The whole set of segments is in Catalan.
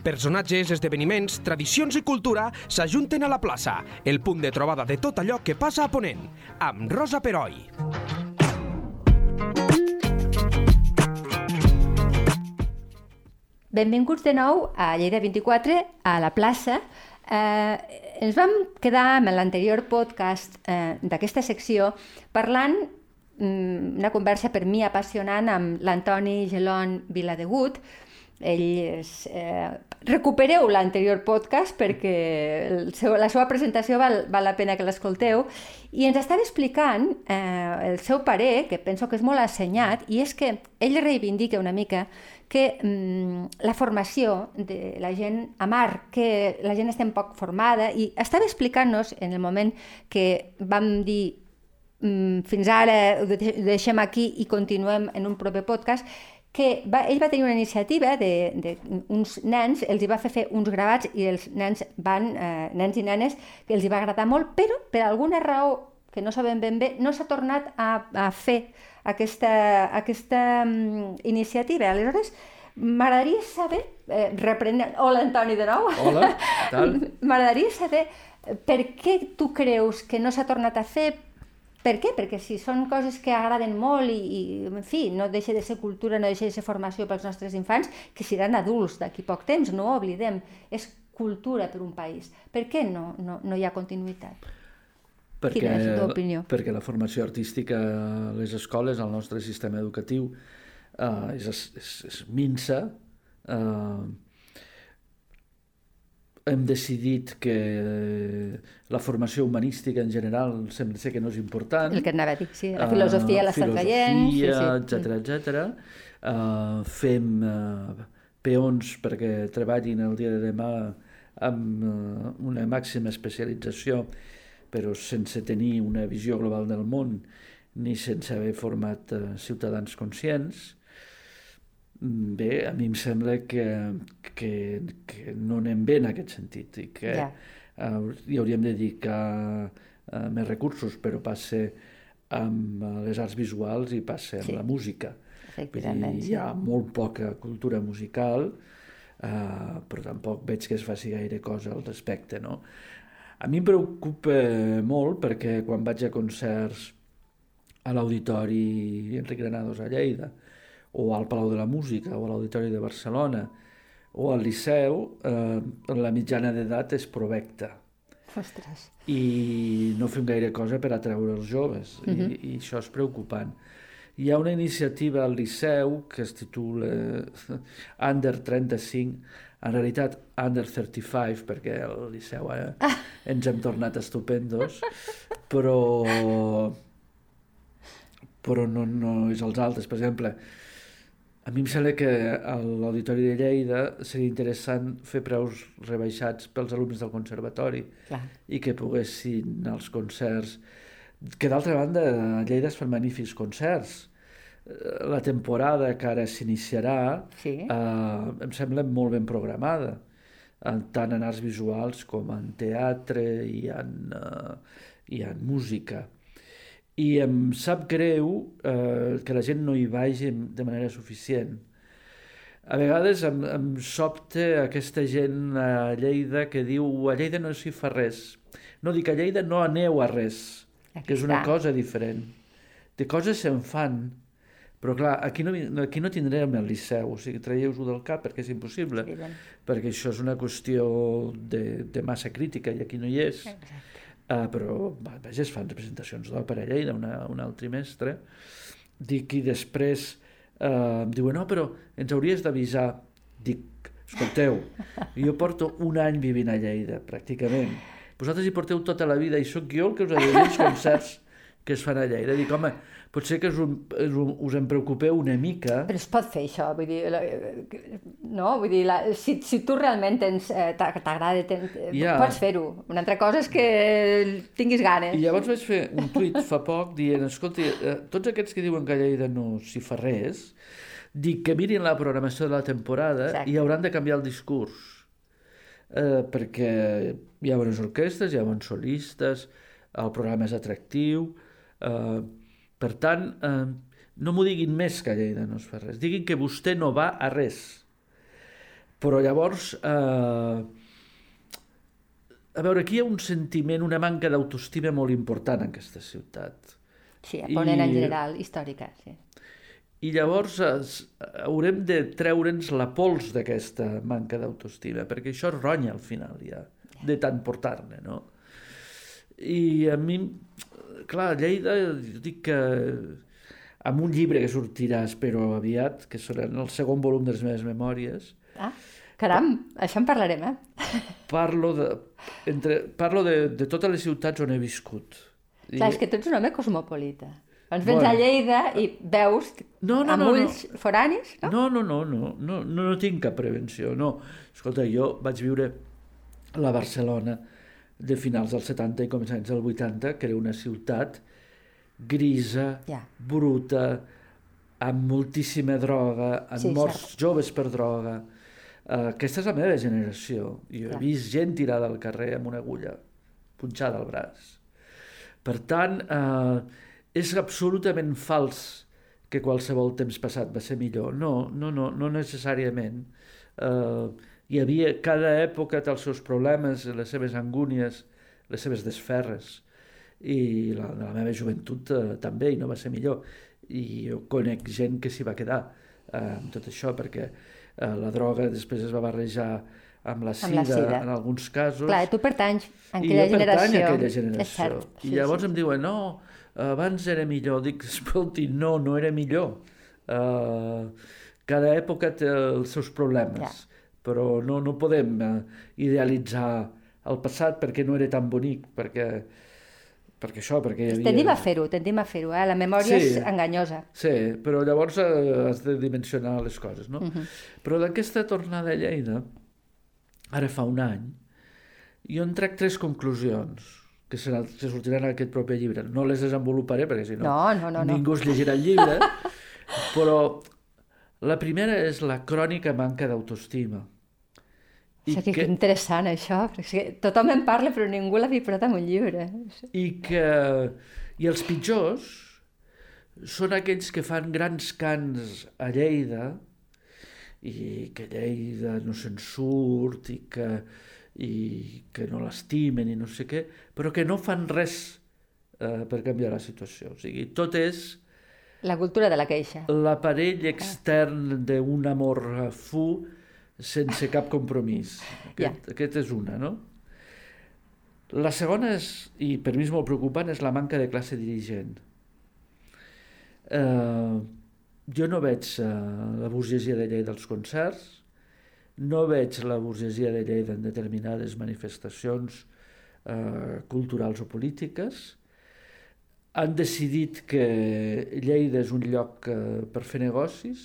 Personatges, esdeveniments, tradicions i cultura s'ajunten a la plaça, el punt de trobada de tot allò que passa a Ponent, amb Rosa Peroi. Benvinguts de nou a Lleida 24, a la plaça. Eh, ens vam quedar en l'anterior podcast eh, d'aquesta secció parlant mm, una conversa per mi apassionant amb l'Antoni Gelon Viladegut. Ell és, eh, recupereu l'anterior podcast perquè el seu, la seva presentació val, val la pena que l'escolteu. I ens estava explicant eh, el seu parer, que penso que és molt assenyat, i és que ell reivindica una mica que mm, la formació de la gent a mar, que la gent estem poc formada, i estava explicant-nos en el moment que vam dir mm, fins ara ho deixem aquí i continuem en un proper podcast, que va, ell va tenir una iniciativa d'uns nens, els hi va fer fer uns gravats i els nens van, eh, nens i nenes, que els hi va agradar molt, però per alguna raó que no sabem ben bé, no s'ha tornat a, a fer aquesta, aquesta um, iniciativa. Aleshores, m'agradaria saber, eh, reprenent... Hola, Antoni, de nou. Hola, tal? m'agradaria saber eh, per què tu creus que no s'ha tornat a fer, per què? Perquè si són coses que agraden molt i, i, en fi, no deixa de ser cultura, no deixa de ser formació pels nostres infants, que seran adults d'aquí poc temps, no ho oblidem. És cultura per un país. Per què no, no, no hi ha continuïtat? Perquè, Quina és la teva opinió? Perquè la formació artística a les escoles, al nostre sistema educatiu, eh, és, és, és minsa. Eh, hem decidit que la formació humanística en general sembla ser que no és important. El que anava a dir, sí. La filosofia uh, l'està traient. Filosofia, sí. etc. Uh, fem uh, peons perquè treballin el dia de demà amb uh, una màxima especialització però sense tenir una visió global del món ni sense haver format eh, ciutadans conscients, bé, a mi em sembla que, que, que no anem bé en aquest sentit i que ja. hi hauríem de dedicar eh, més recursos, però passa amb eh, les arts visuals i passa amb sí. la música. Vull dir, hi ha molt poca cultura musical, eh, però tampoc veig que es faci gaire cosa al respecte, no? A mi em preocupa molt perquè quan vaig a concerts a l'Auditori Enric Granados a Lleida, o al Palau de la Música, o a l'Auditori de Barcelona, o al Liceu, eh, la mitjana d'edat és provecta. Ostres. I no fem gaire cosa per atreure els joves, uh -huh. i, mhm. i això és preocupant. Hi ha una iniciativa al Liceu que es titula Under 35, en realitat under 35, perquè al Liceu eh, ah. ens hem tornat estupendos, però, però no, no és els altres. Per exemple, a mi em sembla que a l'Auditori de Lleida seria interessant fer preus rebaixats pels alumnes del conservatori Clar. i que poguessin als concerts que d'altra banda a Lleida es fan magnífics concerts la temporada que ara s'iniciarà sí. eh, em sembla molt ben programada, tant en arts visuals com en teatre i en, eh, i en música. I em sap greu eh, que la gent no hi vagi de manera suficient. A vegades em, em sobta aquesta gent a Lleida que diu a Lleida no s'hi fa res. No dic a Lleida no aneu a res, Aquí que és una està. cosa diferent. De coses se'n fan, però clar, aquí no, aquí no tindrem el Liceu, o sigui, traieu-ho del cap perquè és impossible, sí, perquè això és una qüestió de, de massa crítica i aquí no hi és. Uh, però, vaja, es fan representacions d'òpera a Lleida una, un altre trimestre. Dic, i després uh, em diuen, no, però ens hauries d'avisar. Dic, escolteu, jo porto un any vivint a Lleida, pràcticament. Vosaltres hi porteu tota la vida i sóc jo el que us ha de els concerts que es fan a Lleida. Dic, home, potser que us, us, us en preocupeu una mica... Però es pot fer això, vull dir, no? Vull dir, la, si, si tu realment tens, eh, t'agrada, ja. pots fer-ho. Una altra cosa és que tinguis ganes. I llavors vaig fer un tuit fa poc dient, escolta, eh, tots aquests que diuen que a Lleida no s'hi fa res, dic que mirin la programació de la temporada Exacte. i hauran de canviar el discurs. Eh, perquè hi ha bones orquestres, hi ha bons solistes, el programa és atractiu, eh, per tant, eh, no m'ho diguin més que a Lleida no es fa res. Diguin que vostè no va a res. Però llavors, eh, a veure, aquí hi ha un sentiment, una manca d'autoestima molt important en aquesta ciutat. Sí, a Ponent I... en general, històrica, sí. I llavors es, haurem de treure'ns la pols d'aquesta manca d'autoestima, perquè això ronya al final ja, de tant portar-ne, no? I a mi, clar, Lleida, jo dic que amb un llibre que sortirà, espero, aviat, que serà el segon volum de les meves memòries. Ah, caram, això en parlarem, eh? Parlo de, entre, parlo de, de totes les ciutats on he viscut. Clar, I... és que tu ets un home cosmopolita. Ens vens bueno. a Lleida i veus no, no, amb no, ulls no. foranis, no? No, no, no, no, no, no, no tinc cap prevenció, no. Escolta, jo vaig viure a la Barcelona de finals dels 70 i començaments dels 80, que era una ciutat grisa, yeah. bruta, amb moltíssima droga, amb sí, morts cert. joves per droga. Uh, aquesta és la meva generació. Jo yeah. he vist gent tirada al carrer amb una agulla punxada al braç. Per tant, uh, és absolutament fals que qualsevol temps passat va ser millor. No, no, no, no necessàriament. Uh, hi havia, cada època té els seus problemes, les seves angúnies, les seves desferres i la, la meva joventut eh, també, i no va ser millor. I jo conec gent que s'hi va quedar eh, amb tot això, perquè eh, la droga després es va barrejar amb la sida, amb la sida. en alguns casos. Clar, tu pertanys a aquella I jo generació. a aquella generació. cert, sí, I llavors sí. em diuen, no, abans era millor. Dic, escolti, no, no era millor. Uh, cada època té els seus problemes, ja. Però no, no podem uh, idealitzar el passat perquè no era tan bonic, perquè perquè això, perquè hi havia... Tendim a fer-ho, tendim a fer-ho, eh? la memòria sí, és enganyosa. Sí, però llavors eh, has de dimensionar les coses, no? Uh mhm. -huh. Però d'aquesta tornada a Lleida, ara fa un any, jo en trec tres conclusions que, serà, que sortiran en aquest proper llibre. No les desenvoluparé, perquè si no, no, no, no ningú no. es llegirà el llibre, però la primera és la crònica manca d'autoestima. I o sigui, que, que interessant això, perquè tothom en parla però ningú l'ha vibrat en un llibre. I que i els pitjors són aquells que fan grans cants a Lleida i que Lleida no se'n surt i que, i que no l'estimen i no sé què, però que no fan res eh, per canviar la situació. O sigui, tot és... La cultura de la queixa. L'aparell extern d'un amor fu sense cap compromís. Aquest, yeah. aquest és una, no? La segona és, i per mi és molt preocupant, és la manca de classe dirigent. Eh, jo no veig eh, la burgesia de llei dels concerts, no veig la burgesia de llei en determinades manifestacions eh, culturals o polítiques. Han decidit que Lleida és un lloc eh, per fer negocis,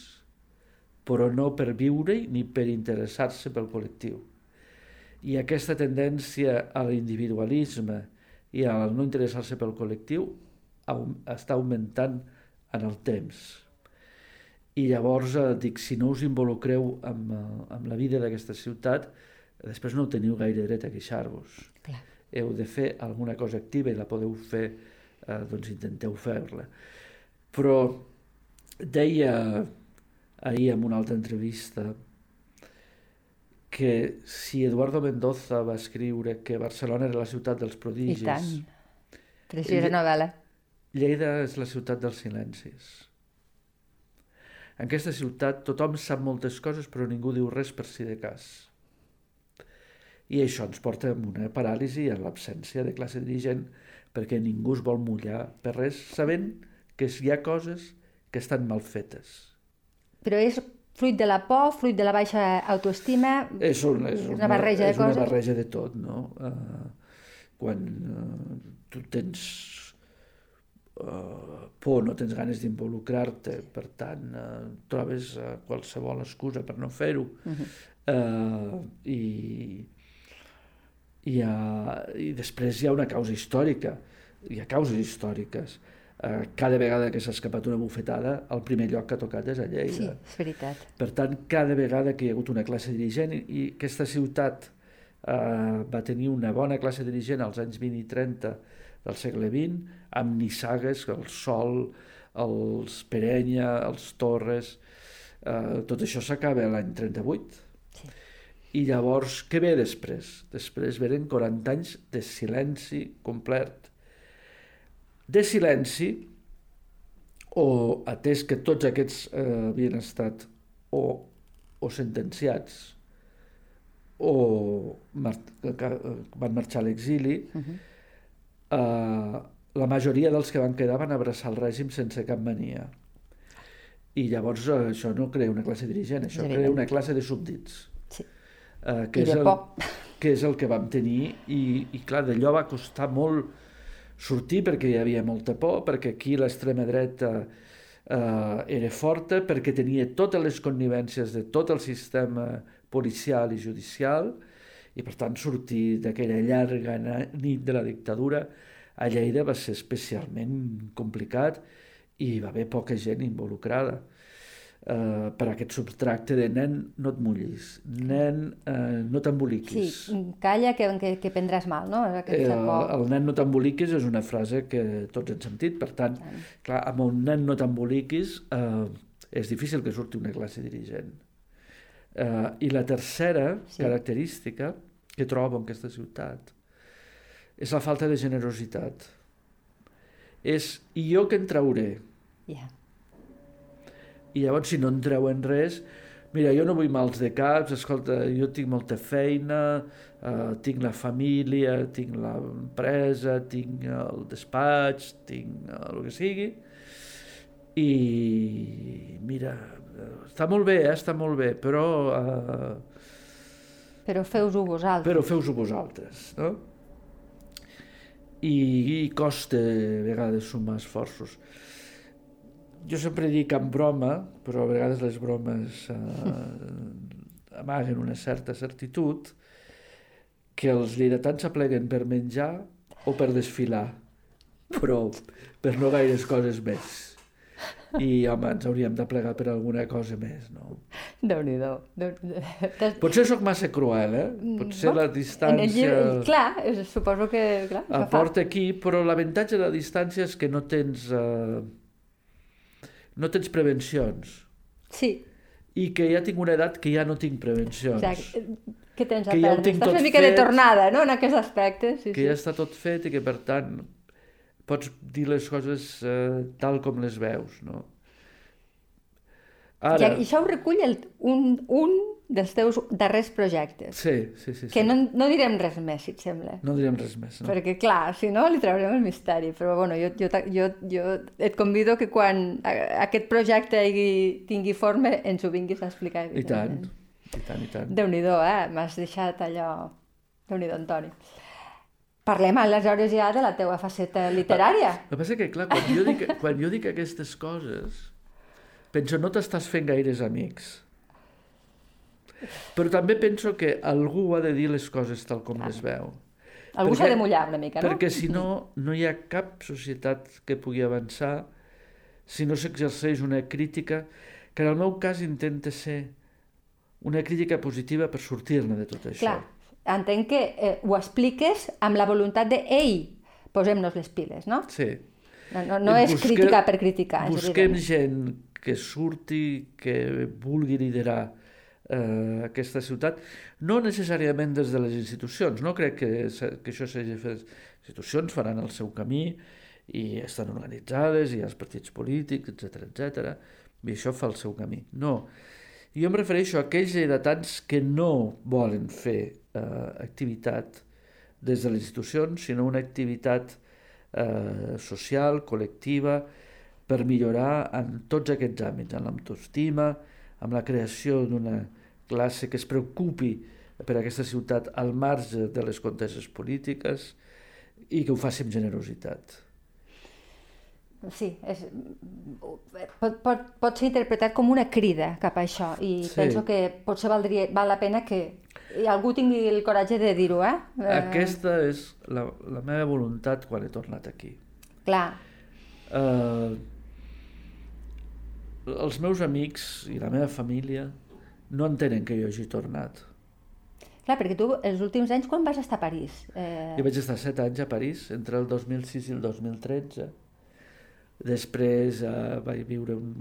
però no per viure ni per interessar-se pel col·lectiu. I aquesta tendència a l'individualisme i al no interessar-se pel col·lectiu està augmentant en el temps. I llavors eh, dic, si no us involucreu amb, eh, amb la vida d'aquesta ciutat, després no teniu gaire dret a queixar-vos. Heu de fer alguna cosa activa i la podeu fer, eh, doncs intenteu fer-la. Però deia ahir en una altra entrevista que si Eduardo Mendoza va escriure que Barcelona era la ciutat dels prodigis... I tant. Preciosa novel·la. Lleida és la ciutat dels silencis. En aquesta ciutat tothom sap moltes coses però ningú diu res per si de cas. I això ens porta a una paràlisi en l'absència de classe dirigent perquè ningú es vol mullar per res sabent que hi ha coses que estan mal fetes però és fruit de la por, fruit de la baixa autoestima, és, un, és una, una barreja de coses? És una barreja de tot, no? Uh, quan uh, tu tens uh, por, no tens ganes d'involucrar-te, per tant, uh, trobes uh, qualsevol excusa per no fer-ho. Uh -huh. uh, i, i, ha, i després hi ha una causa històrica, hi ha causes històriques eh, cada vegada que s'ha escapat una bufetada, el primer lloc que ha tocat és a Lleida. Sí, és veritat. Per tant, cada vegada que hi ha hagut una classe dirigent, i aquesta ciutat eh, va tenir una bona classe dirigent als anys 20 i 30 del segle XX, amb Nissagues, el Sol, els Perenya, els Torres, eh, tot això s'acaba l'any 38. I llavors, què ve després? Després venen 40 anys de silenci complet. De silenci, o atès que tots aquests eh, havien estat o, o sentenciats o mar van marxar a l'exili, uh -huh. eh, la majoria dels que van quedar van abraçar el règim sense cap mania. I llavors eh, això no crea una classe dirigent, això crea una classe de súbdits. Uh, que I és el, por. Que és el que vam tenir i, i clar, d'allò va costar molt sortir perquè hi havia molta por, perquè aquí l'extrema dreta uh, era forta, perquè tenia totes les connivències de tot el sistema policial i judicial i per tant sortir d'aquella llarga nit de la dictadura a Lleida va ser especialment complicat i hi va haver poca gent involucrada eh, per aquest subtracte de nen no et mullis, nen eh, no t'emboliquis. Sí, calla que, que, que prendràs mal, no? Eh, el nen no t'emboliquis és una frase que tots hem sentit, per tant, sí. clar, amb un nen no t'emboliquis eh, és difícil que surti una classe dirigent. Eh, I la tercera sí. característica que trobo en aquesta ciutat és la falta de generositat. És, i jo que en trauré? Yeah. I llavors, si no en treuen res, mira, jo no vull mals de caps, escolta, jo tinc molta feina, uh, tinc la família, tinc l'empresa, tinc el despatx, tinc el que sigui, i mira, està molt bé, eh? està molt bé, però... Uh, però feu-ho vosaltres. Però feu-ho vosaltres, no? i, i costa a vegades sumar esforços. Jo sempre dic en broma, però a vegades les bromes eh, amaguen una certa certitud, que els lleidatans s'apleguen per menjar o per desfilar, però per no gaires coses més i home, ens hauríem de plegar per alguna cosa més, no? Déu-n'hi-do. Potser sóc massa cruel, eh? Mm, Potser no? la distància... Llibre, clar, suposo que... Clar, el porta aquí, però l'avantatge de la distància és que no tens... Uh, no tens prevencions. Sí. I que ja tinc una edat que ja no tinc prevencions. Exacte. Que tens a que perdre. Ja Estàs una mica fet, de tornada, no?, en aquest aspecte. Sí, que sí. ja està tot fet i que, per tant, pots dir les coses eh, tal com les veus, no? Ara... I això ho recull el, un, un dels teus darrers projectes. Sí, sí, sí. Que sí. no, no direm res més, si et sembla. No direm res més, no. Perquè, clar, si no, li traurem el misteri. Però, bueno, jo, jo, jo, jo et convido que quan aquest projecte hagi, tingui forma ens ho vinguis a explicar. I tant, i tant, i tant. Déu-n'hi-do, eh? M'has deixat allò... Déu-n'hi-do, Antoni. Parlem aleshores ja de la teua faceta literària. El que passa que, clar, quan jo dic, quan jo dic aquestes coses, penso, no t'estàs fent gaires amics. Però també penso que algú ha de dir les coses tal com clar. les veu. Algú s'ha de mullar una mica, no? Perquè si no, no hi ha cap societat que pugui avançar si no s'exerceix una crítica que en el meu cas intenta ser una crítica positiva per sortir-ne de tot això. Clar, entenc que eh, ho expliques amb la voluntat de ei, posem-nos les piles, no? Sí. No, no, no és busque, criticar per criticar. Busquem gent que surti, que vulgui liderar eh, aquesta ciutat, no necessàriament des de les institucions, no crec que, que això s'hagi fet. Les institucions faran el seu camí i estan organitzades, i els partits polítics, etc etc. i això fa el seu camí. No, jo em refereixo a aquells lleidatans que no volen fer eh, activitat des de les institucions, sinó una activitat eh, social, col·lectiva, per millorar en tots aquests àmbits, en l'autoestima, amb la creació d'una classe que es preocupi per aquesta ciutat al marge de les conteses polítiques i que ho faci amb generositat. Sí, és, pot, pot, pot ser interpretat com una crida cap a això i sí. penso que potser valdria, val la pena que algú tingui el coratge de dir-ho, eh? eh? Aquesta és la, la meva voluntat quan he tornat aquí. Clar. Uh, els meus amics i la meva família no entenen que jo hagi tornat. Clar, perquè tu els últims anys quan vas estar a París? Eh... Jo vaig estar set anys a París, entre el 2006 i el 2013 Després eh, vaig viure un...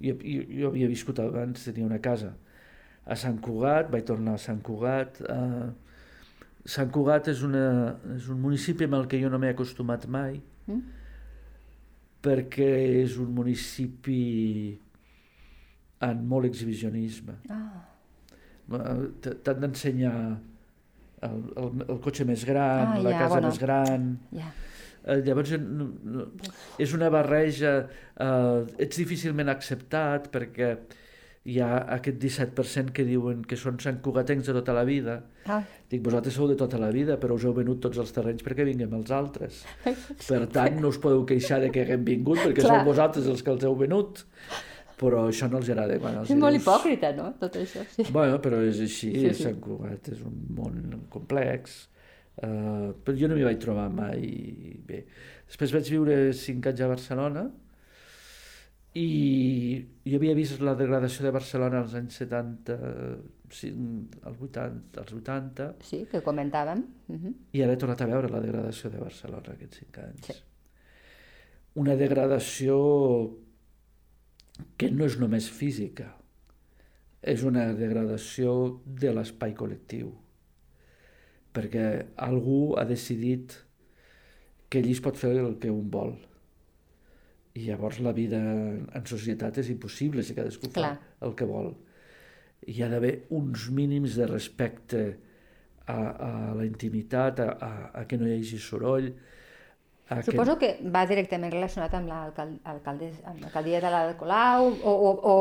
Jo, jo, jo havia viscut abans, tenia una casa a Sant Cugat, vaig tornar a Sant Cugat. Uh, Sant Cugat és, una, és un municipi amb el que jo no m'he acostumat mai, mm? perquè és un municipi amb molt exhibicionisme. Ah. T'han d'ensenyar el, el, el cotxe més gran, ah, la ja, casa bueno. més gran... Ja. Eh, llavors no, no, és una barreja, eh, ets difícilment acceptat perquè hi ha aquest 17% que diuen que són santcugatencs de tota la vida. Ah. Dic, vosaltres sou de tota la vida, però us heu venut tots els terrenys perquè vinguem els altres. Per tant, no us podeu queixar de que haguem vingut, perquè Clar. sou vosaltres els que els heu venut però això no els agrada. Quan els és dius... molt hipòcrita, no?, tot això. Sí. Bueno, però és així, sí, sí. Sant Cugat és un món complex, uh, però jo no m'hi vaig trobar mai bé. Després vaig viure cinc anys a Barcelona i jo havia vist la degradació de Barcelona als anys 70, als 80, als 80. Sí, que comentàvem. Uh -huh. I ara he tornat a veure la degradació de Barcelona aquests cinc anys. Sí. Una degradació que no és només física, és una degradació de l'espai col·lectiu, perquè algú ha decidit que ell es pot fer el que un vol. I llavors la vida en societat és impossible si cadascú Clar. fa el que vol. Hi ha d'haver uns mínims de respecte a, a la intimitat, a, a, a que no hi hagi soroll, aquest... Suposo que va directament relacionat amb l'alcaldia de la Colau o, o, o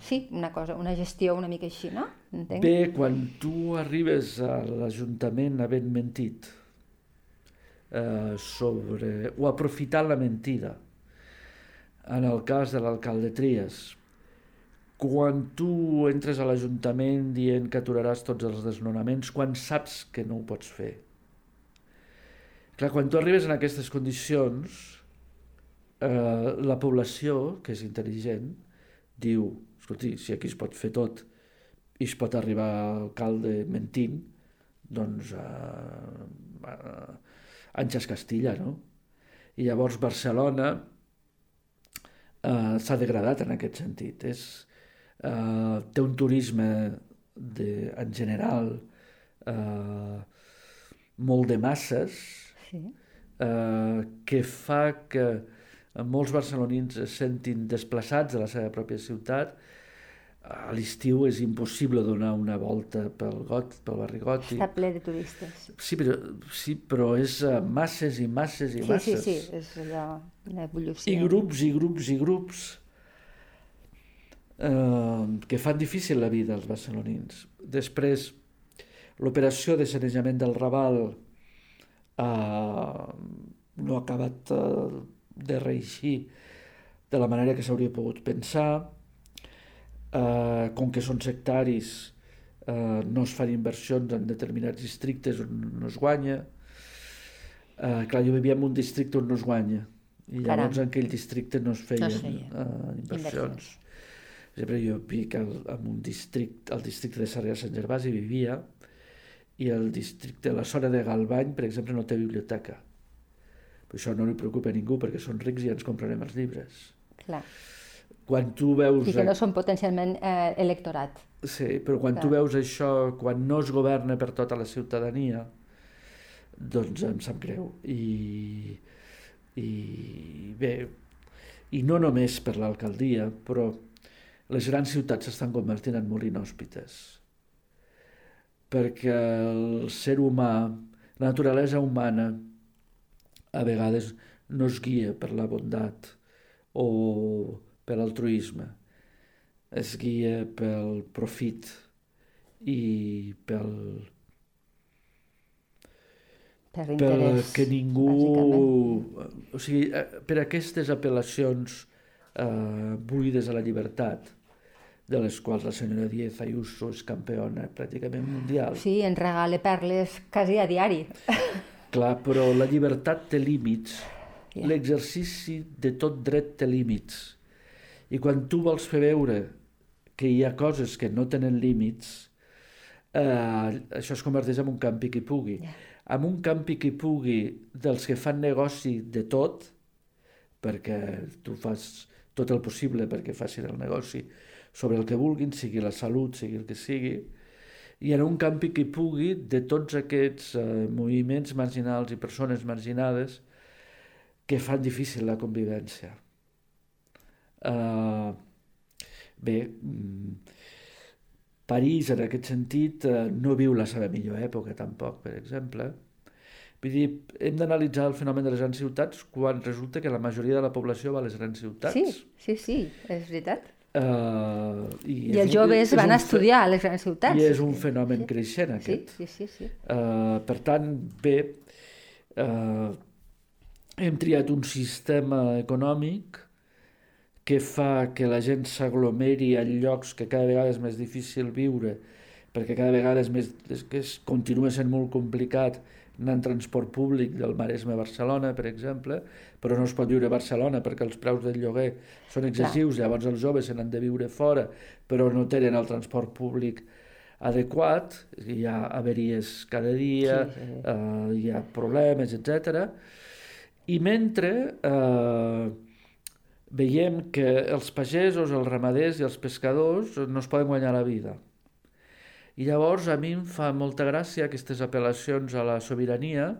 sí, una cosa, una gestió una mica així, no? Entenc. Bé, quan tu arribes a l'Ajuntament havent mentit eh, sobre, o aprofitant la mentida, en el cas de l'alcalde Trias, quan tu entres a l'Ajuntament dient que aturaràs tots els desnonaments, quan saps que no ho pots fer, Clar, quan tu arribes en aquestes condicions, eh, la població, que és intel·ligent, diu, escolti, si aquí es pot fer tot i es pot arribar al alcalde mentint, doncs eh, eh, Àngels Castilla, no? I llavors Barcelona eh, s'ha degradat en aquest sentit. És, eh, té un turisme de, en general eh, molt de masses, sí. eh, que fa que molts barcelonins es sentin desplaçats de la seva pròpia ciutat. A l'estiu és impossible donar una volta pel got, pel barri gòtic. Està ple de turistes. Sí, però, sí, però és uh, masses i masses i sí, masses. Sí, sí, és allò, una evolució. I grups i grups i grups eh, que fan difícil la vida als barcelonins. Després, l'operació de sanejament del Raval eh, no ha acabat eh, de reeixir de la manera que s'hauria pogut pensar, eh, com que són sectaris eh, no es fan inversions en determinats districtes on no es guanya, eh, clar, jo vivia en un districte on no es guanya, i llavors Caram. en aquell districte no es feien, no es feien. Uh, inversions. Exemple, jo vic al, en un districte, al districte de Sarrià Sant Gervasi vivia, i el districte, la zona de Galbany, per exemple, no té biblioteca. Però això no li preocupa a ningú perquè són rics i ens comprarem els llibres. Clar. Quan tu veus... I que no són potencialment eh, electorat. Sí, però quan Clar. tu veus això, quan no es governa per tota la ciutadania, doncs em sap greu. I, i bé, i no només per l'alcaldia, però les grans ciutats s'estan convertint en molt inhòspites perquè el ser humà, la naturalesa humana, a vegades no es guia per la bondat o per l'altruisme, es guia pel profit i pel per interès, que ningú... O sigui, eh, per aquestes apel·lacions eh, buides a la llibertat, de les quals la senyora Díez Ayuso és campiona pràcticament mundial. Sí, en regale perles quasi a diari. Clar, però la llibertat té límits. Yeah. L'exercici de tot dret té límits. I quan tu vols fer veure que hi ha coses que no tenen límits, eh, això es converteix en un campi qui pugui. Yeah. En un campi qui pugui dels que fan negoci de tot, perquè tu fas tot el possible perquè facin el negoci, sobre el que vulguin, sigui la salut, sigui el que sigui, i en un campi que pugui de tots aquests eh, moviments marginals i persones marginades que fan difícil la convivència. Uh, bé, mm, París, en aquest sentit, uh, no viu la seva millor època, tampoc, per exemple. Vull dir, hem d'analitzar el fenomen de les grans ciutats quan resulta que la majoria de la població va a les grans ciutats. Sí, sí, sí, és veritat. Uh, I, I els joves van a estudiar a les grans ciutats. I és un fenomen sí. creixent, aquest. Sí, sí, sí. sí. Uh, per tant, bé, uh, hem triat un sistema econòmic que fa que la gent s'aglomeri en llocs que cada vegada és més difícil viure, perquè cada vegada és més, és que es, continua sent molt complicat anar en transport públic del Maresme a Barcelona, per exemple, però no es pot viure a Barcelona perquè els preus del lloguer són excessius, Clar. llavors els joves se n'han de viure fora, però no tenen el transport públic adequat, hi ha averies cada dia, sí, sí. Uh, hi ha problemes, etc. I mentre eh, veiem que els pagesos, els ramaders i els pescadors no es poden guanyar la vida. I llavors a mi em fa molta gràcia aquestes apel·lacions a la sobirania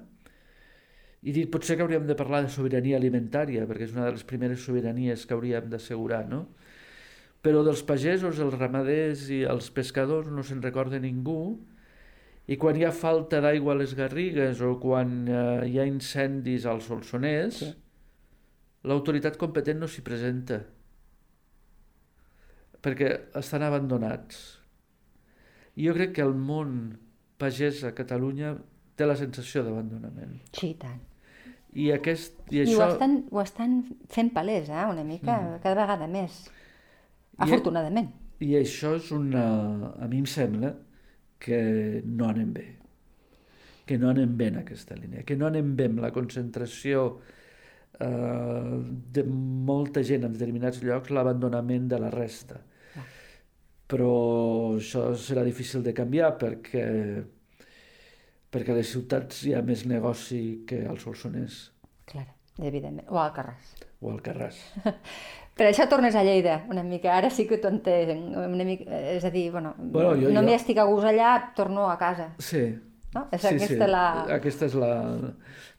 i dic, potser que hauríem de parlar de sobirania alimentària, perquè és una de les primeres sobiranies que hauríem d'assegurar, no? Però dels pagesos, els ramaders i els pescadors no se'n recorda ningú i quan hi ha falta d'aigua a les Garrigues o quan eh, hi ha incendis al Solsonès, sí. l'autoritat competent no s'hi presenta perquè estan abandonats jo crec que el món pagès a Catalunya té la sensació d'abandonament. Sí, tant. I, aquest, i, això... I ho, estan, ho estan fent palès, eh? una mica, mm. cada vegada més. Afortunadament. I, I això és una... A mi em sembla que no anem bé. Que no anem bé en aquesta línia. Que no anem bé amb la concentració eh, de molta gent en determinats llocs, l'abandonament de la resta però això serà difícil de canviar perquè, perquè a les ciutats hi ha més negoci que al Solsonès. Clar, evidentment. O al Carràs. O al Carràs. per això tornes a Lleida, una mica. Ara sí que t'ho entenc. Una mica, és a dir, bueno, bueno jo, no jo... m'hi estic a gust allà, torno a casa. Sí. No? És sí, aquesta sí. la... Aquesta és la...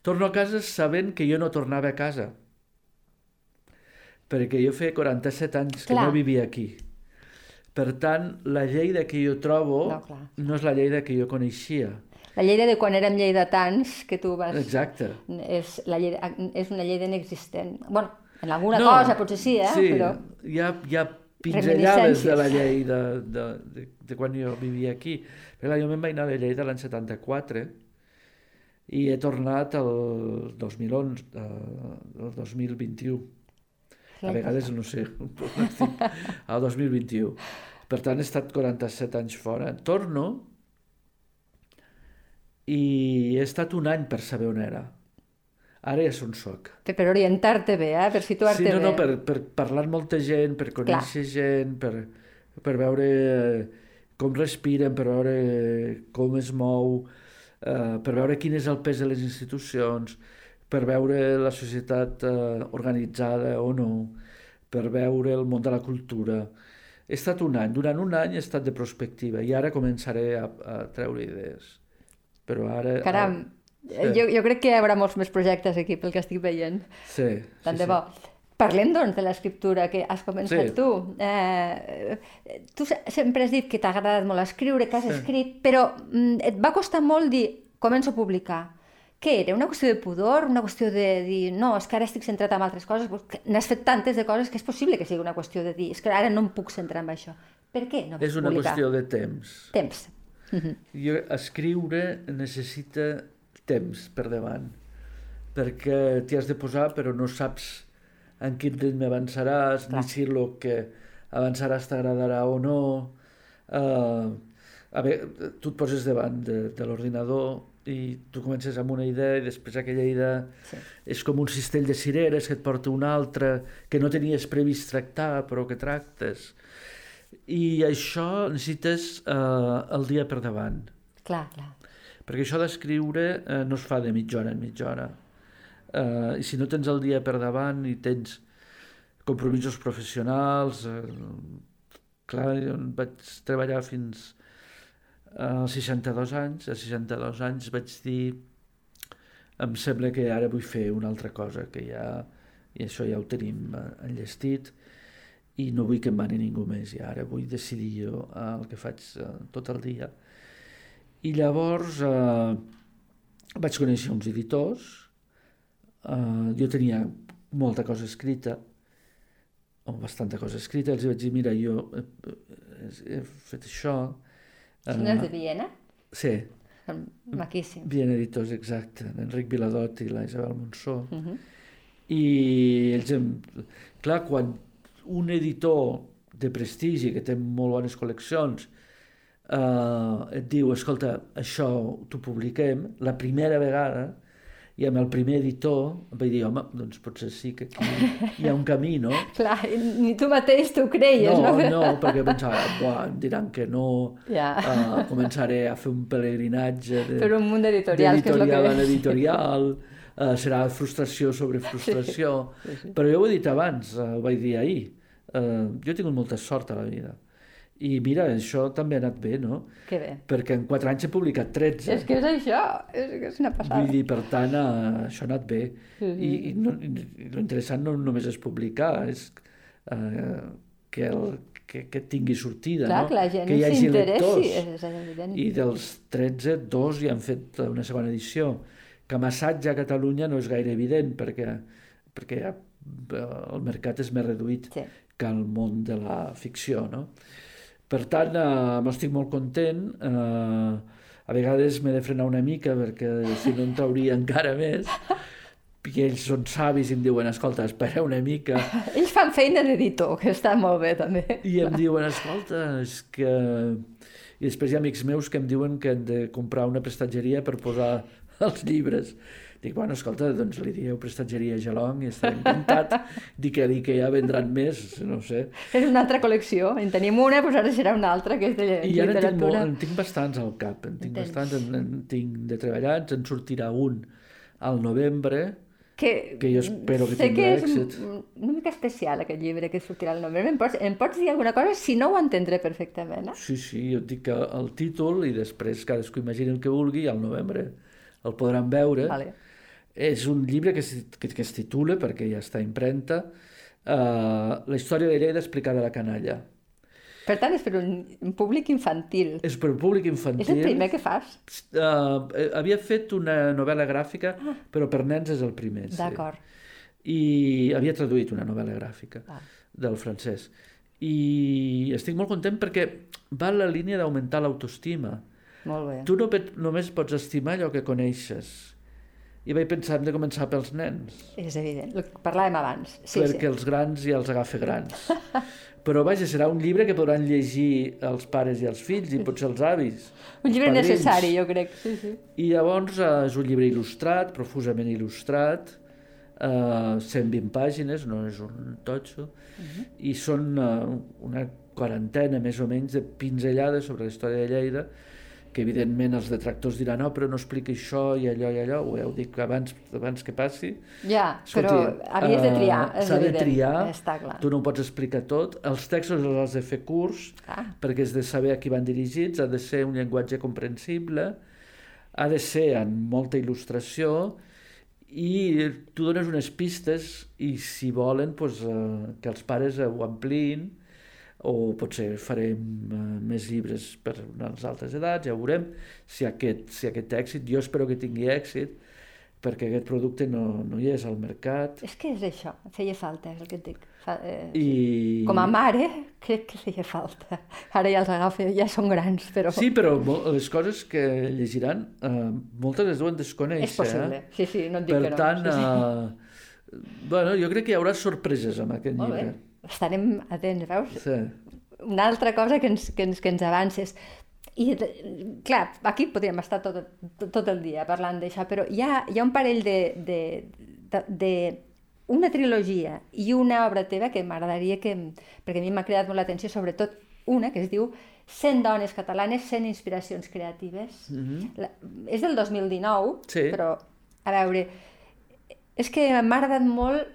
Torno a casa sabent que jo no tornava a casa. Perquè jo feia 47 anys Clar. que no vivia aquí. Per tant, la Lleida que jo trobo no, no és la Lleida que jo coneixia. La Lleida de quan érem lleidatans, que tu vas... Exacte. És, la lleida, és una Lleida inexistent. bueno, en alguna no, cosa potser sí, eh? Sí, però... hi ha, hi ha pinzellades de la Lleida de, de, de quan jo vivia aquí. Però jo me'n vaig anar a Lleida l'any 74 i he tornat el 2011, eh, el 2021. A vegades no sé, al 2021. Per tant, he estat 47 anys fora. Torno i he estat un any per saber on era. Ara ja on soc. Per orientar-te bé, eh? per situar-te bé. Sí, no, no, per, per parlar amb molta gent, per conèixer Clar. gent, per, per veure com respiren, per veure com es mou, eh, per veure quin és el pes de les institucions, per veure la societat eh, organitzada o no, per veure el món de la cultura. He estat un any, durant un any he estat de prospectiva i ara començaré a, a treure idees. Però ara... Caram, ara, sí. jo, jo crec que hi haurà molts més projectes aquí pel que estic veient. Sí, Tant sí, de bo. Sí. Parlem, doncs, de l'escriptura que has començat sí. tu. Eh, tu sempre has dit que t'ha agradat molt escriure, que has sí. escrit, però mm, et va costar molt dir començo a publicar. Què era? Una qüestió de pudor? Una qüestió de dir, no, és que ara estic centrat en altres coses? N'has fet tantes de coses que és possible que sigui una qüestió de dir, és que ara no em puc centrar en això. Per què no És una publicar? qüestió de temps. Temps. -huh. Jo, escriure necessita temps per davant, perquè t'hi has de posar però no saps en quin ritme avançaràs, Clar. ni si el que avançaràs t'agradarà o no. Uh, a veure, tu et poses davant de, de l'ordinador i tu comences amb una idea i després aquella idea sí. és com un cistell de cireres que et porta una altra que no tenies previst tractar però que tractes i això necessites eh, el dia per davant clar, clar. perquè això d'escriure eh, no es fa de mitja hora en mitja hora eh, i si no tens el dia per davant i tens compromisos professionals eh, clar, jo vaig treballar fins als 62 anys, a 62 anys vaig dir em sembla que ara vull fer una altra cosa, que ja, i això ja ho tenim eh, enllestit, i no vull que em mani ningú més, i ara vull decidir jo eh, el que faig eh, tot el dia. I llavors eh, vaig conèixer uns editors, eh, jo tenia molta cosa escrita, o bastanta cosa escrita, els vaig dir, mira, jo he, he fet això... Són els de Viena? Sí, Maquíssim. Bien editors, exacte, l'Enric Viladot i la Isabel Monsó. Uh Mhm. -huh. I ells, em... clar, quan un editor de prestigi que té molt bones col·leccions eh, et diu, escolta, això t'ho publiquem, la primera vegada, i amb el primer editor vaig dir, home, doncs potser sí que aquí hi ha un camí, no? Clar, ni tu mateix t'ho creies, no? no? No, perquè pensava, buah, em diran que no, Ja. uh, començaré a fer un pelegrinatge de, Per un munt d'editorials, que és el que d'editorial en editorial, uh, serà frustració sobre frustració, Sí, sí. però jo ho he dit abans, uh, ho vaig dir ahir, uh, jo he tingut molta sort a la vida, i mira, això també ha anat bé, no? Que bé. Perquè en 4 anys he publicat 13. És que és això, és que és una passada. Vull dir, per tant, uh, això ha anat bé. Sí, sí. I, i, no, i lo interessant no només és publicar, és uh, que, el, que, que tingui sortida, Clar, no? que la gent que hi hagi s'interessi, lectors. I dels 13, dos ja han fet una segona edició. Que Massatge a Catalunya no és gaire evident perquè, perquè ja, eh, el mercat és més reduït Sí. que el món de la ficció, no? Per tant, eh, m'estic molt content. Eh, a vegades m'he de frenar una mica perquè si no en trauria encara més. I ells són savis i em diuen, escolta, espera una mica. Ells fan feina d'editor, que està molt bé, també. I em diuen, escolta, és que... I després hi ha amics meus que em diuen que han de comprar una prestatgeria per posar els llibres. Dic, bueno, escolta, doncs li dieu prestatgeria Gelong i estaré encantat. Dic que l'IKEA vendran més, no ho sé. És una altra col·lecció. En tenim una, doncs ara serà una altra, que és de I ara en tinc, molt, en tinc bastants al cap, en tinc En tens. bastants, en, en tinc de treballats, en sortirà un al novembre, que, que jo espero que sé tingui que és èxit. un- una mica especial aquest llibre que sortirà al novembre. Em pots, em pots dir alguna cosa? Si no ho entendré perfectament. Eh? Sí, sí, jo et dic que el títol i després cadascú imagini el que vulgui i al novembre el podran veure. Vale. És un llibre que, es- que, que es titula, perquè ja està impremta, uh, La història de Lleida explicada a la canalla. Per tant, és per un, un públic infantil. És per públic infantil. És el primer que fas? Uh, havia fet una novel·la gràfica, però per nens és el primer. sí. D'acord. I havia traduït una novel·la gràfica Ah. del francès. I estic molt content perquè va en la línia d'augmentar l'autoestima. Molt bé. Tu no només pots estimar allò que coneixes. I vaig pensar, hem de començar pels nens, És evident. El que parlàvem abans. Sí, perquè sí. els grans ja els agafa grans. Però vaja, serà un llibre que podran llegir els pares i els fills i potser els avis. Un llibre padrins. necessari, jo crec. Sí, sí. I llavors eh, és un llibre il·lustrat, profusament il·lustrat, eh, 120 pàgines, no és un totxo, i són eh, una quarantena més o menys de pinzellades sobre la història de Lleida, que evidentment els detractors diran no, però no explica això i allò i allò, ho heu dit abans, abans que passi. Ja, però Escolti, havies de triar, eh, és S'ha de triar, Està clar. tu no ho pots explicar tot. Els textos els has de fer curts, Ah. perquè has de saber a qui van dirigits, ha de ser un llenguatge comprensible, ha de ser en molta il·lustració i tu dones unes pistes i si volen doncs, eh, que els pares ho ampliïn o potser farem eh, més llibres per unes altres edats, ja veurem si aquest, si aquest té èxit. Jo espero que tingui èxit perquè aquest producte no, no hi és al mercat És que és això, feia falta, és el que et dic. Fa, eh, i... Com a mare, crec que feia falta. Ara ja els agafa, ja són grans, però... Sí, però les coses que llegiran eh, moltes les deuen desconèixer. és possible. Eh? Sí, sí, no et dic Per que no. tant, sí, sí. eh, bueno, jo crec que hi haurà sorpreses amb aquest Molt bé. Estarem atents, veus? Sí. Una altra cosa que ens, que ens, que ens avances. I, de- clar, aquí podríem estar tot, tot, tot el dia parlant d'això, però hi ha, hi ha un parell de, de, de, de una trilogia i una obra teva que m'agradaria que... perquè a mi m'ha cridat molt l'atenció, sobretot una que es diu 100 dones catalanes, 100 inspiracions creatives. Mm -hmm. la, és del 2019, Sí. però, a veure, és que m'ha agradat molt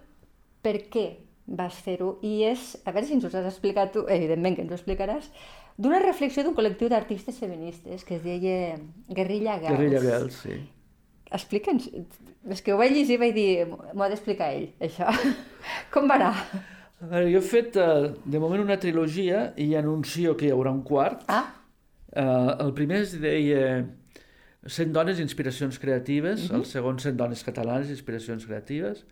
per què? Vas fer-ho, i és, a veure si ens ho has explicat tu, evidentment que ens ho explicaràs, d'una reflexió d'un col·lectiu d'artistes feministes que es deia Guerrilla Girls. Guerrilla Girls, sí. Explica'ns, és que ho vaig llegir i vaig dir, m'ho ha d'explicar ell, això. Com va anar? A veure, jo he fet, uh, de moment, una trilogia i anuncio que hi haurà un quart. Ah. Uh, el primer es deia 100 dones, inspiracions creatives, uh -huh. el segon 100 dones catalanes, inspiracions creatives,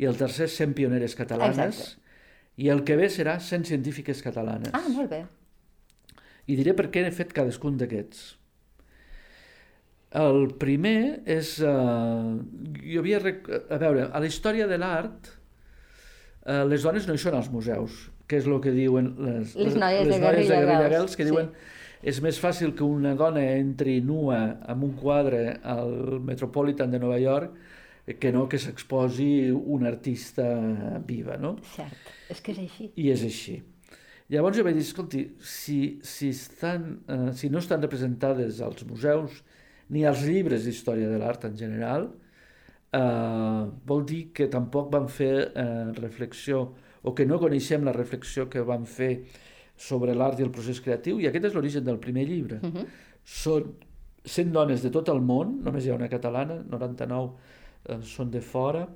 i el tercer 100 pioneres catalanes, Exacte. i el que ve serà 100 científiques catalanes. Ah, molt bé. I diré per què he fet cadascun d'aquests. El primer és... Uh, jo havia... A veure, a la història de l'art, uh, les dones no hi són als museus, que és el que diuen les, les noies, les de, noies de Guerrilla Girls, que sí. diuen és més fàcil que una dona entri nua amb un quadre al Metropolitan de Nova York que no que s'exposi una artista viva, no? Cert, és que és així. I és així. Llavors jo vaig dir, escolti, si, si, estan, eh, si no estan representades als museus ni als llibres d'història de l'art en general, eh, vol dir que tampoc van fer eh, reflexió o que no coneixem la reflexió que van fer sobre l'art i el procés creatiu, i aquest és l'origen del primer llibre. Uh -huh. Són 100 dones de tot el món, només hi ha una catalana, 99 eh, són de fora,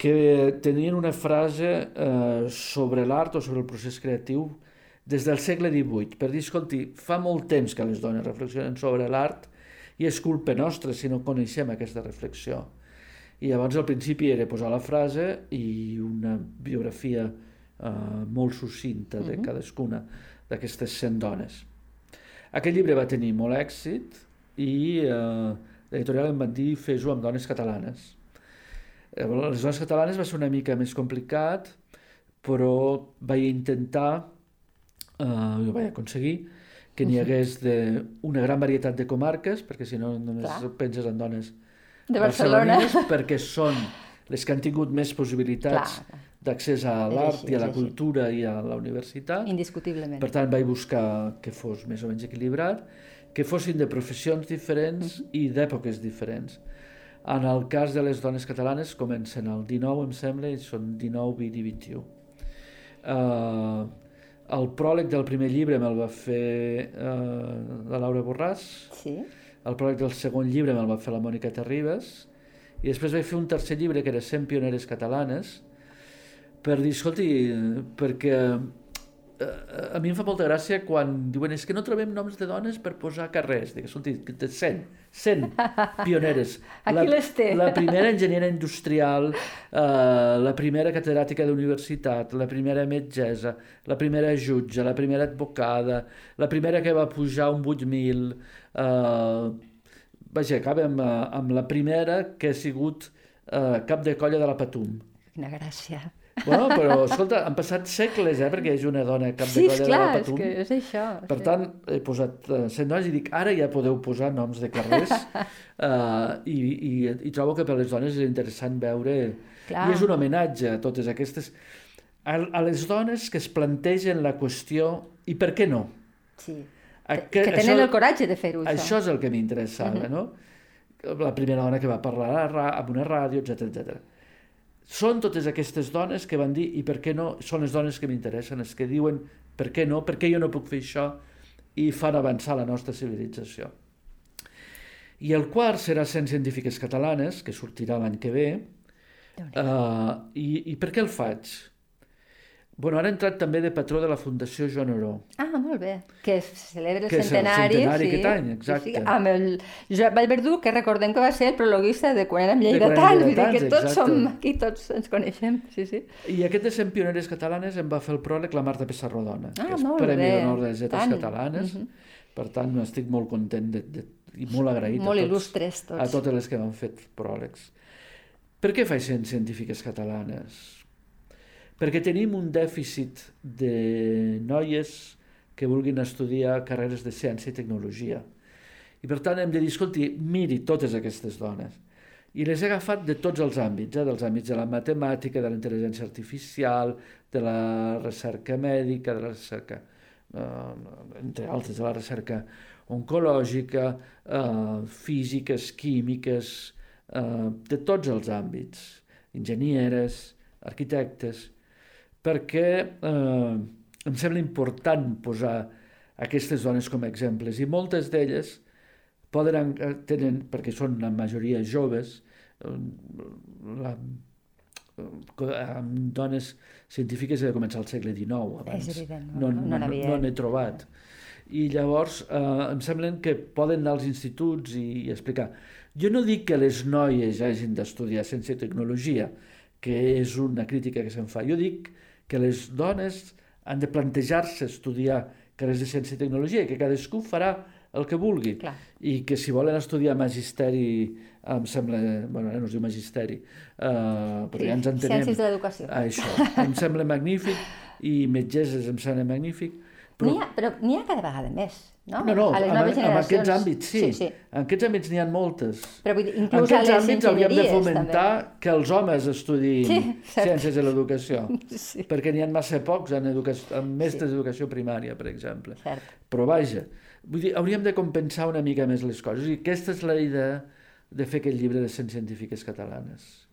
que tenien una frase eh, sobre l'art o sobre el procés creatiu des del segle XVIII, per dir, escolti, fa molt temps que les dones reflexionen sobre l'art i és culpa nostra si no coneixem aquesta reflexió. I llavors al principi era posar la frase i una biografia eh, molt sucinta de cadascuna d'aquestes 100 dones. Aquest llibre va tenir molt èxit i eh, l'editorial em van dir fes-ho amb dones catalanes. Les dones catalanes va ser una mica més complicat, però vaig intentar, eh, ho vaig aconseguir, que n'hi hagués de una gran varietat de comarques, perquè si no només Clar. penses en dones de Barcelona, perquè són les que han tingut més possibilitats d'accés a l'art i a la cultura i a la universitat. Indiscutiblement. Per tant, vaig buscar que fos més o menys equilibrat, que fossin de professions diferents i d'èpoques diferents. En el cas de les dones catalanes comencen al 19, em sembla, i són 19, 20 i 21. Uh, el pròleg del primer llibre me'l va fer uh, la Laura Borràs, sí. el pròleg del segon llibre me'l va fer la Mònica Terribas, i després vaig fer un tercer llibre que era 100 pioneres catalanes, per dir, escolti, perquè eh, a mi em fa molta gràcia quan diuen és que no trobem noms de dones per posar carrers. Dic, escolti, 100, 100 pioneres. Aquí la, les té. La primera enginyera industrial, eh, la primera catedràtica d'universitat, la primera metgessa, la primera jutge, la primera advocada, la primera que va pujar un 8.000... Eh, vaja, acaba amb, amb la primera que ha sigut eh, cap de colla de la Patum. Quina gràcia. Bueno, però, escolta, han passat segles, eh, perquè és una dona cap sí, de colla clar, de la Patum. Sí, és que és això. Per sí. tant, he posat uh, 100 dones i dic, ara ja podeu posar noms de carrers uh, i, i, i trobo que per les dones és interessant veure... Clar. I és un homenatge a totes aquestes... A, a les dones que es plantegen la qüestió i per què no? Sí, a, que, que tenen això, el coratge de fer-ho, això. Això és el que m'interessava, uh -huh. no? La primera dona que va parlar a una ràdio, etc etc. Són totes aquestes dones que van dir i per què no, són les dones que m'interessen, les que diuen per què no, per què jo no puc fer això i fan avançar la nostra civilització. I el quart serà 100 científiques catalanes, que sortirà l'any que ve. Uh, i, I per què el faig? Bueno, ara ha entrat també de patró de la Fundació Joan Oró. Ah, molt bé. Que celebra el que centenari. Que és el centenari sí, aquest any, exacte. Sí, sí. Amb el Josep Vallverdú, que recordem que va ser el prologuista de quan érem lleidatans, vull dir que tots exacte. som aquí, tots ens coneixem, sí, sí. I aquest de 100 pioneres catalanes em va fer el pròleg la Marta Pessarrodona, ah, que és Premi d'Honor de les Lletres Catalanes. Uh -huh. Per tant, estic molt content de, de, i molt agraït molt a, tots, il·lustres tots. a totes les que m'han fet pròlegs. Per què faig 100 científiques catalanes? Perquè tenim un dèficit de noies que vulguin estudiar carreres de ciència i tecnologia. I per tant hem de dir, escolti, miri totes aquestes dones. I les he agafat de tots els àmbits, eh? dels àmbits de la matemàtica, de la intel·ligència artificial, de la recerca mèdica, de la recerca, eh, entre altres, de la recerca oncològica, eh, físiques, químiques, eh, de tots els àmbits, enginyeres, arquitectes, perquè eh, em sembla important posar aquestes dones com a exemples i moltes d'elles poden, tenen, perquè són la majoria joves, la, amb dones científiques de començar al segle XIX abans. Evident, no, no, no, no n'he trobat. I llavors eh, em semblen que poden anar als instituts i, i explicar. Jo no dic que les noies hagin d'estudiar ciència i tecnologia, que és una crítica que se'n fa. Jo dic que les dones han de plantejar-se estudiar carrers de ciència i tecnologia, que cadascú farà el que vulgui. Clar. I que si volen estudiar magisteri, em sembla... bueno, no es diu magisteri, uh, però sí, ja ens entenem. Ciències de l'educació. Això, em sembla magnífic, i metgesses em sembla magnífic. Però n'hi ha, però ha cada vegada més, no? No, no, a les en, noves en aquests àmbits sí. sí, sí. En aquests àmbits n'hi ha moltes. Però vull dir, En inclús a aquests les àmbits hauríem de fomentar també. que els homes estudiïn Sí, cert. ciències de l'educació, Sí. perquè n'hi ha massa pocs en, educació, en mestres d'educació primària, per exemple. Cert. Però vaja, vull dir, hauríem de compensar una mica més les coses. I aquesta és la idea de fer aquest llibre de 100 científiques catalanes.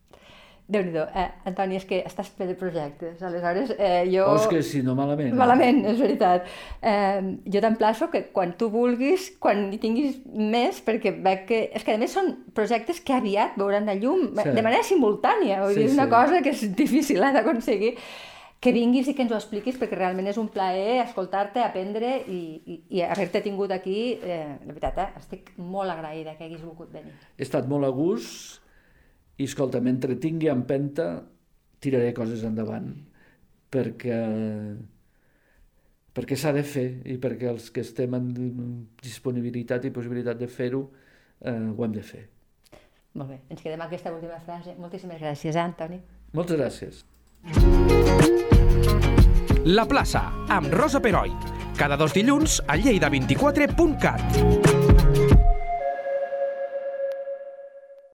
Déu nhi eh, Antoni, és que estàs ple de projectes, aleshores eh, jo... Oh, és que si no, malament. Malament, és veritat. Eh, jo t'emplaço que quan tu vulguis, quan hi tinguis més, perquè veig que... És que a més són projectes que aviat veuran la llum Sí. de manera simultània. Vull Sí, dir, és una sí. cosa que és difícil eh, d'aconseguir. Que vinguis i que ens ho expliquis, perquè realment és un plaer escoltar-te, aprendre i, i, i haver-te tingut aquí. Eh, la veritat, eh, estic molt agraïda que haguis volgut venir. He estat molt a gust i, escolta, mentre tingui empenta, tiraré coses endavant, perquè perquè s'ha de fer i perquè els que estem en disponibilitat i possibilitat de fer-ho eh, ho hem de fer. Molt bé, ens quedem amb aquesta última frase. Moltíssimes gràcies, eh, Antoni. Moltes gràcies. La plaça, amb Rosa Peroi. Cada dos dilluns a lleida24.cat.